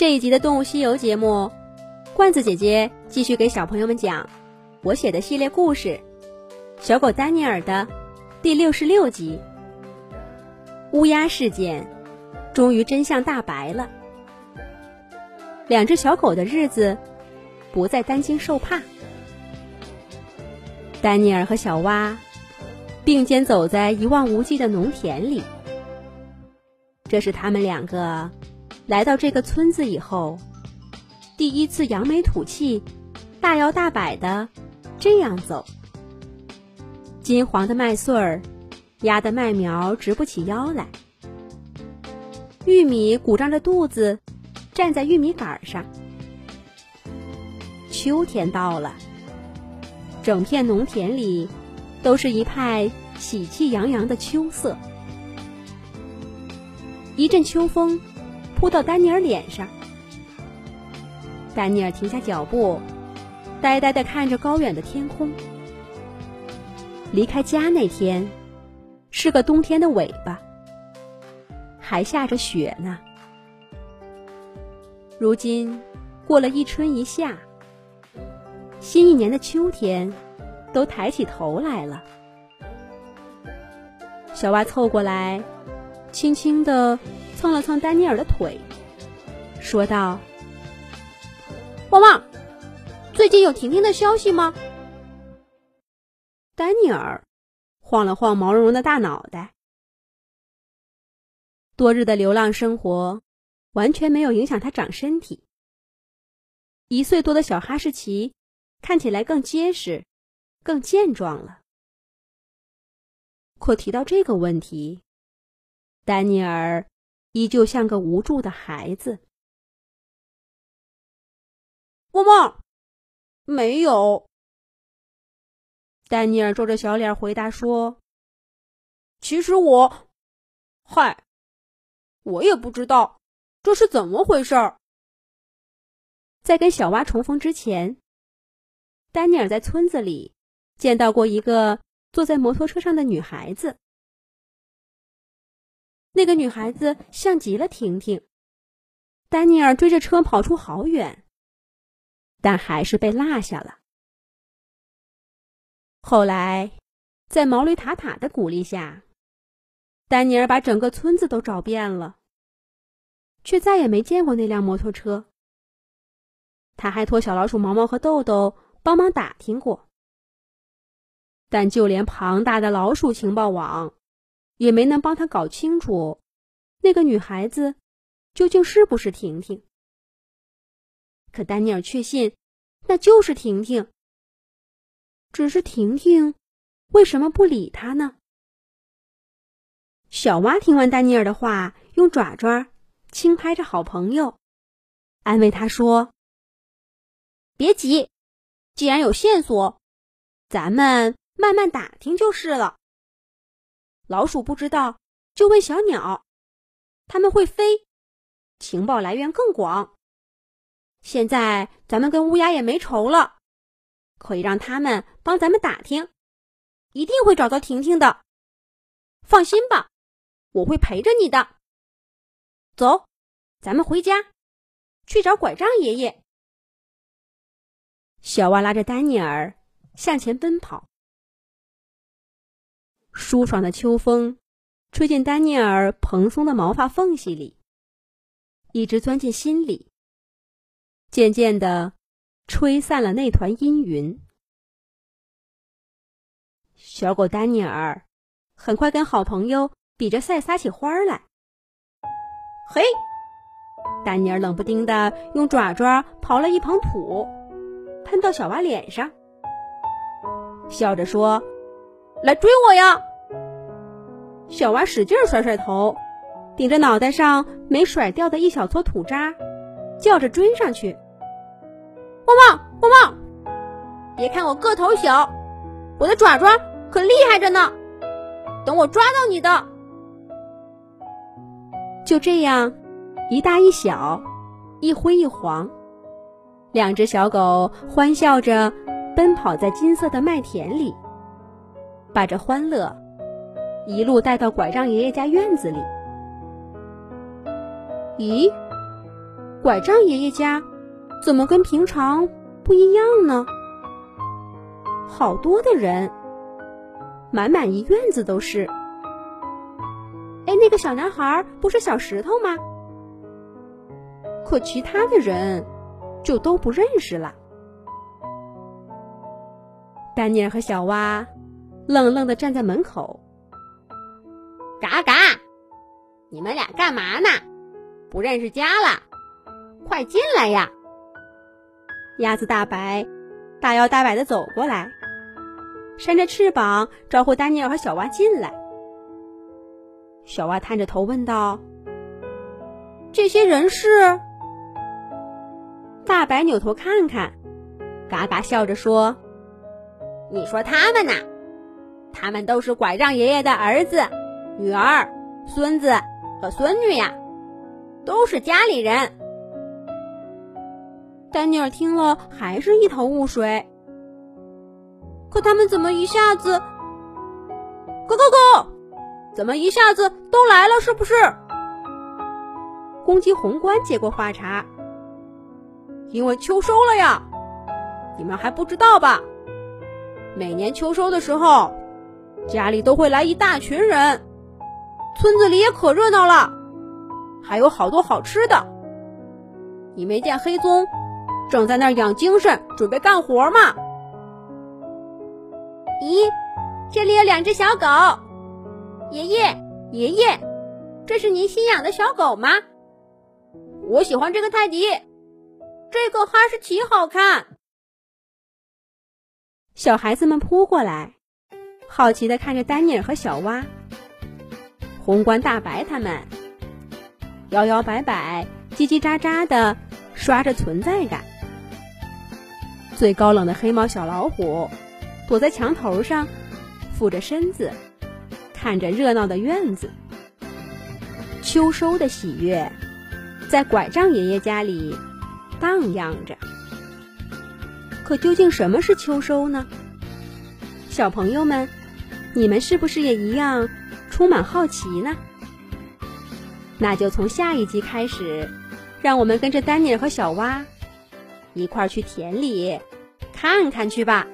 这一集的《动物西游》节目，罐子姐姐继续给小朋友们讲我写的系列故事《小狗丹尼尔》的第六十六集。乌鸦事件终于真相大白了，两只小狗的日子不再担惊受怕。丹尼尔和小蛙并肩走在一望无际的农田里，这是他们两个。来到这个村子以后，第一次扬眉吐气、大摇大摆的这样走。金黄的麦穗儿压得麦苗直不起腰来，玉米鼓胀着肚子站在玉米杆上。秋天到了，整片农田里都是一派喜气洋洋的秋色。一阵秋风。扑到丹尼尔脸上，丹尼尔停下脚步，呆呆的看着高远的天空。离开家那天，是个冬天的尾巴，还下着雪呢。如今过了一春一夏，新一年的秋天都抬起头来了。小蛙凑过来，轻轻的。蹭了蹭丹尼尔的腿，说道：“旺旺，最近有婷婷的消息吗？”丹尼尔晃了晃毛茸茸的大脑袋。多日的流浪生活完全没有影响他长身体。一岁多的小哈士奇看起来更结实、更健壮了。可提到这个问题，丹尼尔。依旧像个无助的孩子。汪汪，没有。丹尼尔皱着小脸回答说：“其实我，嗨，我也不知道这是怎么回事儿。”在跟小蛙重逢之前，丹尼尔在村子里见到过一个坐在摩托车上的女孩子。那个女孩子像极了婷婷，丹尼尔追着车跑出好远，但还是被落下了。后来，在毛驴塔塔的鼓励下，丹尼尔把整个村子都找遍了，却再也没见过那辆摩托车。他还托小老鼠毛毛和豆豆帮忙打听过，但就连庞大的老鼠情报网。也没能帮他搞清楚，那个女孩子究竟是不是婷婷。可丹尼尔确信，那就是婷婷。只是婷婷为什么不理他呢？小蛙听完丹尼尔的话，用爪爪轻拍着好朋友，安慰他说：“别急，既然有线索，咱们慢慢打听就是了。”老鼠不知道，就问小鸟。它们会飞，情报来源更广。现在咱们跟乌鸦也没仇了，可以让他们帮咱们打听，一定会找到婷婷的。放心吧，我会陪着你的。走，咱们回家，去找拐杖爷爷。小蛙拉着丹尼尔向前奔跑。舒爽的秋风，吹进丹尼尔蓬松的毛发缝隙里，一直钻进心里，渐渐的吹散了那团阴云。小狗丹尼尔很快跟好朋友比着赛撒起花来。嘿，丹尼尔冷不丁的用爪爪刨了一捧土，喷到小蛙脸上，笑着说。来追我呀！小蛙使劲甩甩头，顶着脑袋上没甩掉的一小撮土渣，叫着追上去。汪汪汪汪！别看我个头小，我的爪爪可厉害着呢。等我抓到你的！就这样，一大一小，一灰一黄，两只小狗欢笑着奔跑在金色的麦田里。把这欢乐一路带到拐杖爷爷家院子里。咦，拐杖爷爷家怎么跟平常不一样呢？好多的人，满满一院子都是。哎，那个小男孩不是小石头吗？可其他的人就都不认识了。丹尼尔和小蛙愣愣的站在门口。嘎嘎，你们俩干嘛呢？不认识家了？快进来呀！鸭子大白大摇大摆的走过来，扇着翅膀招呼丹尼尔和小蛙进来。小蛙探着头问道：“这些人是？”大白扭头看看，嘎嘎笑着说：“你说他们呢？他们都是拐杖爷爷的儿子。”女儿、孙子和孙女呀，都是家里人。丹尼尔听了还是一头雾水。可他们怎么一下子？咯咯咯！怎么一下子都来了？是不是？公鸡宏观接过话茬：“因为秋收了呀，你们还不知道吧？每年秋收的时候，家里都会来一大群人。”村子里也可热闹了，还有好多好吃的。你没见黑棕正在那儿养精神，准备干活吗？咦，这里有两只小狗。爷爷，爷爷，这是您新养的小狗吗？我喜欢这个泰迪，这个哈士奇好看。小孩子们扑过来，好奇的看着丹尼尔和小蛙。宏观大白他们摇摇摆摆、叽叽喳喳的刷着存在感。最高冷的黑猫小老虎躲在墙头上，俯着身子看着热闹的院子。秋收的喜悦在拐杖爷爷家里荡漾着。可究竟什么是秋收呢？小朋友们，你们是不是也一样？充满好奇呢，那就从下一集开始，让我们跟着丹尼尔和小蛙一块儿去田里看看去吧。